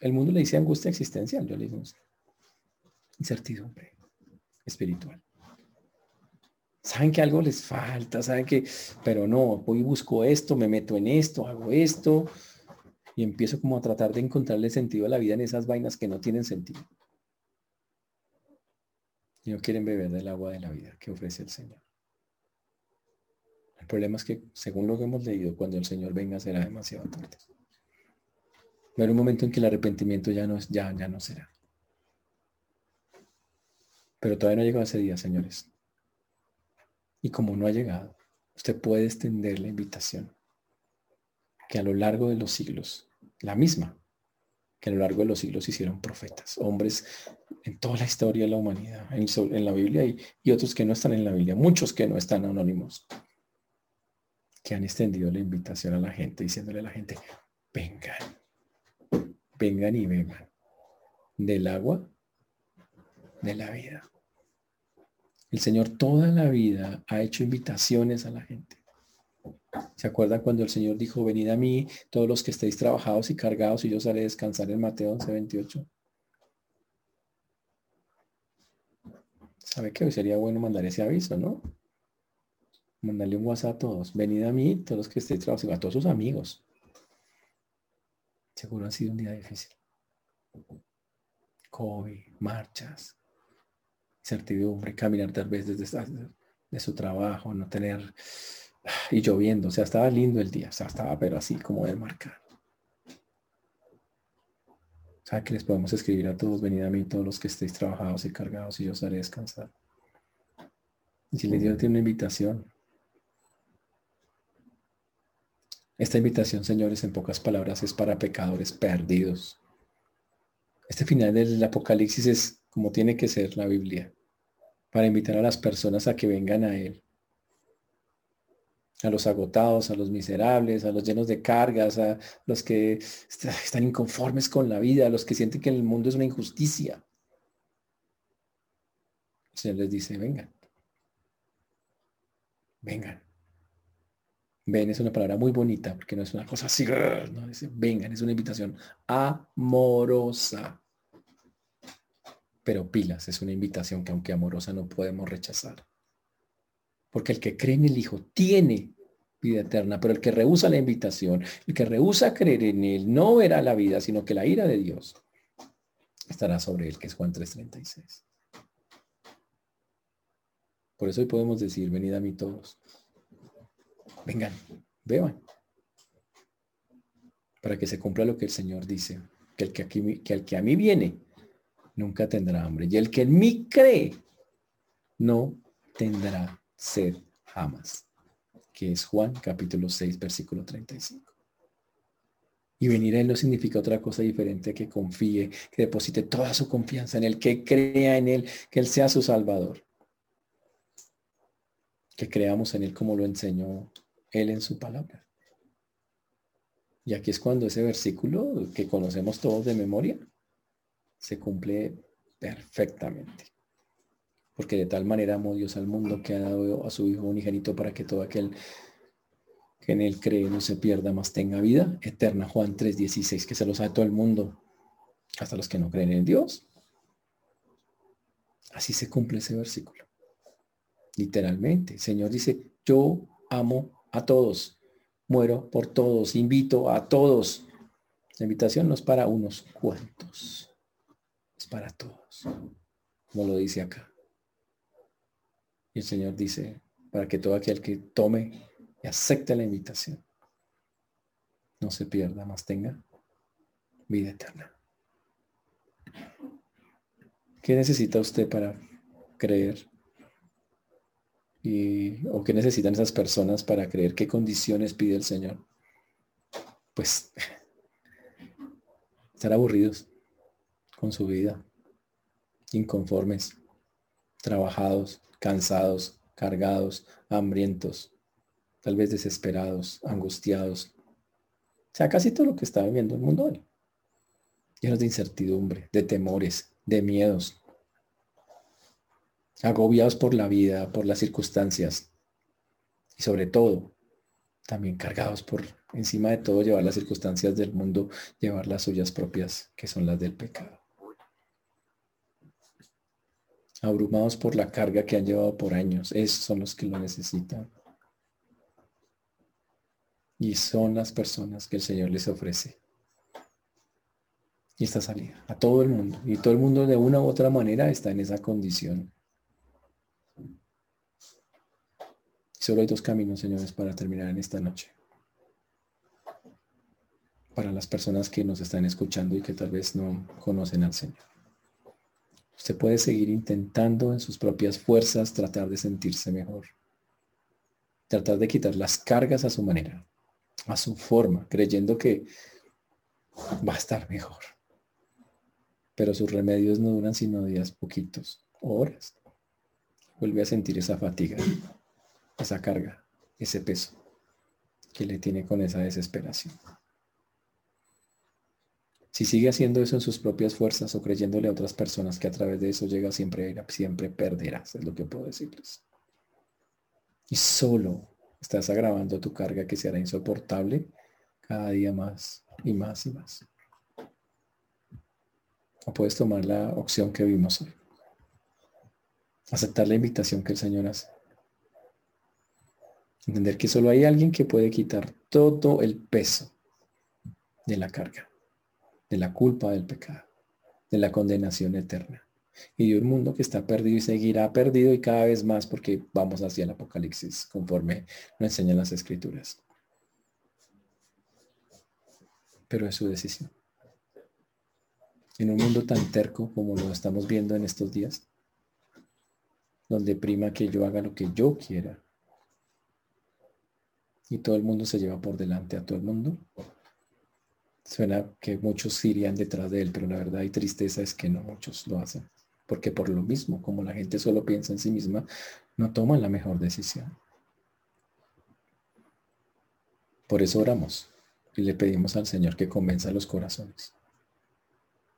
El mundo le dice angustia existencial, yo le digo incertidumbre espiritual. Saben que algo les falta, saben que, pero no, voy y busco esto, me meto en esto, hago esto y empiezo como a tratar de encontrarle sentido a la vida en esas vainas que no tienen sentido. Y no quieren beber del agua de la vida que ofrece el Señor. El problema es que, según lo que hemos leído, cuando el Señor venga será demasiado tarde. Va un momento en que el arrepentimiento ya no, ya, ya no será. Pero todavía no ha llegado ese día, señores. Y como no ha llegado, usted puede extender la invitación que a lo largo de los siglos, la misma, que a lo largo de los siglos hicieron profetas, hombres en toda la historia de la humanidad, en, la Biblia y, y, otros que no están en la Biblia, muchos que no están anónimos, que han extendido la invitación a la gente, diciéndole a la gente, vengan, vengan y beban del agua de la vida. El Señor toda la vida ha hecho invitaciones a la gente. ¿Se acuerdan cuando el Señor dijo, venid a mí, todos los que estéis trabajados y cargados, y yo os haré descansar en Mateo 11, 28? ¿Sabe que hoy sería bueno mandar ese aviso, no? Mandarle un WhatsApp a todos. Venid a mí, todos los que estéis trabajados, a todos sus amigos. Seguro ha sido un día difícil. COVID, marchas, certidumbre, caminar tal vez desde de su trabajo, no tener y lloviendo, o sea, estaba lindo el día, o sea, estaba pero así como el marcar. O sea, que les podemos escribir a todos, venid a mí todos los que estéis trabajados y cargados y yo os haré descansar. Y si les dio tiene una invitación. Esta invitación, señores, en pocas palabras, es para pecadores perdidos. Este final del Apocalipsis es como tiene que ser la Biblia, para invitar a las personas a que vengan a Él a los agotados, a los miserables, a los llenos de cargas, a los que están inconformes con la vida, a los que sienten que el mundo es una injusticia. El Señor les dice, vengan, vengan. Ven es una palabra muy bonita porque no es una cosa así, vengan, es una invitación amorosa. Pero pilas, es una invitación que aunque amorosa no podemos rechazar. Porque el que cree en el Hijo tiene vida eterna, pero el que rehúsa la invitación, el que rehúsa creer en Él, no verá la vida, sino que la ira de Dios estará sobre él, que es Juan 3:36. Por eso hoy podemos decir, venid a mí todos. Vengan, beban. Para que se cumpla lo que el Señor dice, que el que, aquí, que el que a mí viene nunca tendrá hambre. Y el que en mí cree no tendrá sed jamás, que es Juan capítulo 6, versículo 35. Y venir a Él no significa otra cosa diferente que confíe, que deposite toda su confianza en Él, que crea en Él, que Él sea su Salvador. Que creamos en Él como lo enseñó Él en su palabra. Y aquí es cuando ese versículo que conocemos todos de memoria se cumple perfectamente porque de tal manera amó Dios al mundo que ha dado a su Hijo unigénito para que todo aquel que en él cree no se pierda, más tenga vida eterna. Juan 3:16, que se lo sabe todo el mundo, hasta los que no creen en Dios. Así se cumple ese versículo. Literalmente, el Señor dice, yo amo a todos, muero por todos, invito a todos. La invitación no es para unos cuantos, es para todos, como lo dice acá el Señor dice, para que todo aquel que tome y acepte la invitación, no se pierda, más tenga vida eterna. ¿Qué necesita usted para creer? ¿O qué necesitan esas personas para creer? ¿Qué condiciones pide el Señor? Pues (laughs) estar aburridos con su vida, inconformes, trabajados, cansados, cargados, hambrientos, tal vez desesperados, angustiados. O sea, casi todo lo que está viviendo el mundo hoy. Llenos de incertidumbre, de temores, de miedos, agobiados por la vida, por las circunstancias y sobre todo también cargados por encima de todo llevar las circunstancias del mundo, llevar las suyas propias, que son las del pecado abrumados por la carga que han llevado por años. Esos son los que lo necesitan. Y son las personas que el Señor les ofrece. Y esta salida a todo el mundo. Y todo el mundo de una u otra manera está en esa condición. Solo hay dos caminos, señores, para terminar en esta noche. Para las personas que nos están escuchando y que tal vez no conocen al Señor. Usted puede seguir intentando en sus propias fuerzas tratar de sentirse mejor. Tratar de quitar las cargas a su manera. a su forma, creyendo que va a estar mejor. Pero sus remedios no duran sino días poquitos, horas. Vuelve a sentir esa fatiga, esa carga, ese peso que le tiene con esa desesperación. Si sigue haciendo eso en sus propias fuerzas o creyéndole a otras personas que a través de eso llega siempre siempre perderás, es lo que puedo decirles. Y solo estás agravando tu carga que será insoportable cada día más y más y más. O puedes tomar la opción que vimos hoy. Aceptar la invitación que el Señor hace. Entender que solo hay alguien que puede quitar todo el peso de la carga, de la culpa del pecado, de la condenación eterna y de un mundo que está perdido y seguirá perdido y cada vez más porque vamos hacia el apocalipsis conforme nos enseñan las escrituras. Pero es su decisión. En un mundo tan terco como lo estamos viendo en estos días, donde prima que yo haga lo que yo quiera y todo el mundo se lleva por delante a todo el mundo, suena que muchos irían detrás de él, pero la verdad y tristeza es que no muchos lo hacen porque por lo mismo, como la gente solo piensa en sí misma, no toman la mejor decisión. Por eso oramos y le pedimos al Señor que convenza los corazones.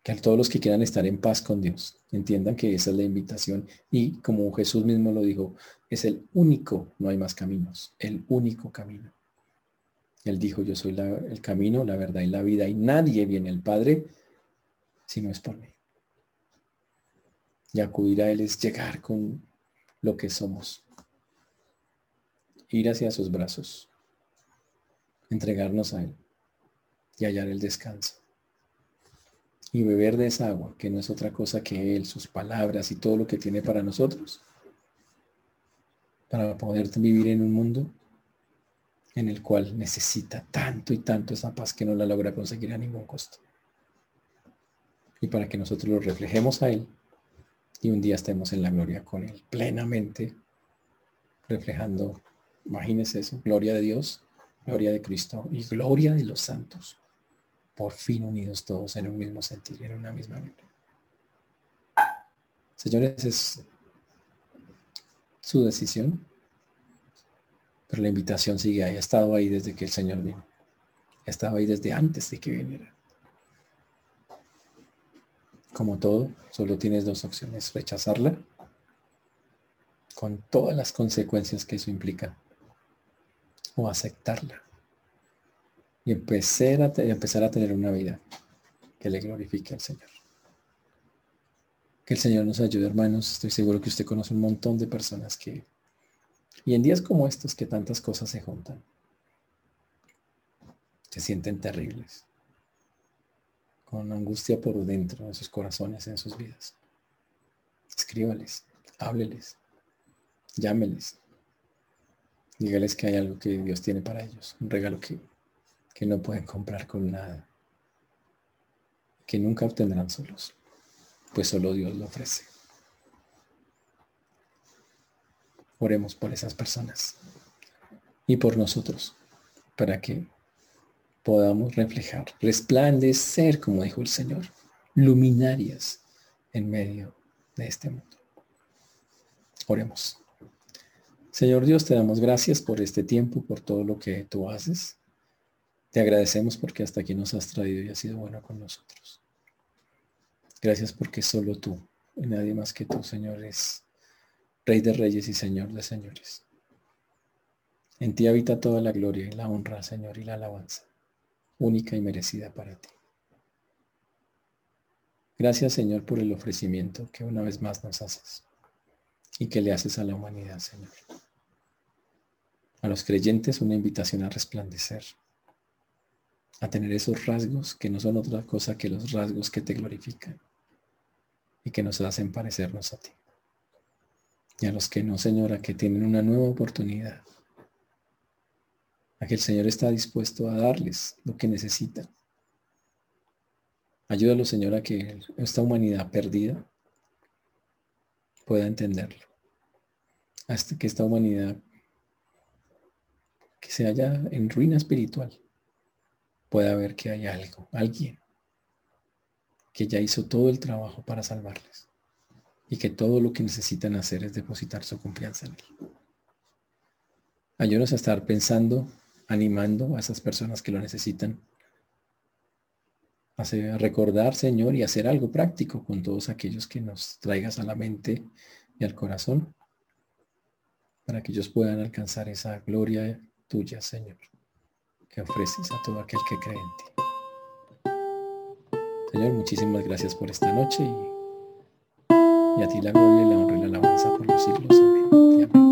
Que a todos los que quieran estar en paz con Dios entiendan que esa es la invitación y como Jesús mismo lo dijo, es el único, no hay más caminos, el único camino. Él dijo, yo soy el camino, la verdad y la vida y nadie viene al Padre si no es por mí. Y acudir a Él es llegar con lo que somos. Ir hacia sus brazos. Entregarnos a Él. Y hallar el descanso. Y beber de esa agua, que no es otra cosa que Él, sus palabras y todo lo que tiene para nosotros. Para poder vivir en un mundo en el cual necesita tanto y tanto esa paz que no la logra conseguir a ningún costo. Y para que nosotros lo reflejemos a Él y un día estemos en la gloria con Él, plenamente reflejando, imagínense eso, gloria de Dios, gloria de Cristo y gloria de los santos, por fin unidos todos en un mismo sentido, en una misma gloria. Señores, es su decisión, pero la invitación sigue ahí, ha estado ahí desde que el Señor vino, ha estado ahí desde antes de que viniera. Como todo, solo tienes dos opciones, rechazarla con todas las consecuencias que eso implica o aceptarla y empezar a, empezar a tener una vida que le glorifique al Señor. Que el Señor nos ayude, hermanos. Estoy seguro que usted conoce un montón de personas que, y en días como estos, que tantas cosas se juntan, se sienten terribles con angustia por dentro en sus corazones, en sus vidas. Escríbales, hábleles, llámeles. Dígales que hay algo que Dios tiene para ellos, un regalo que, que no pueden comprar con nada, que nunca obtendrán solos, pues solo Dios lo ofrece. Oremos por esas personas y por nosotros, para que podamos reflejar, resplandecer, como dijo el Señor, luminarias en medio de este mundo. Oremos. Señor Dios, te damos gracias por este tiempo, por todo lo que tú haces. Te agradecemos porque hasta aquí nos has traído y has sido bueno con nosotros. Gracias porque solo tú y nadie más que tú, Señor, es Rey de Reyes y Señor de Señores. En ti habita toda la gloria y la honra, Señor, y la alabanza única y merecida para ti. Gracias Señor por el ofrecimiento que una vez más nos haces y que le haces a la humanidad, Señor. A los creyentes una invitación a resplandecer, a tener esos rasgos que no son otra cosa que los rasgos que te glorifican y que nos hacen parecernos a ti. Y a los que no, Señora, que tienen una nueva oportunidad a que el Señor está dispuesto a darles lo que necesitan. Ayúdalo, Señor, a que esta humanidad perdida pueda entenderlo. Hasta que esta humanidad que se haya en ruina espiritual, pueda ver que hay algo, alguien que ya hizo todo el trabajo para salvarles y que todo lo que necesitan hacer es depositar su confianza en Él. Ayúdanos a estar pensando, animando a esas personas que lo necesitan, a recordar, Señor, y hacer algo práctico con todos aquellos que nos traigas a la mente y al corazón, para que ellos puedan alcanzar esa gloria tuya, Señor, que ofreces a todo aquel que cree en ti. Señor, muchísimas gracias por esta noche y, a ti la gloria y la honra y la alabanza por los siglos. Amén.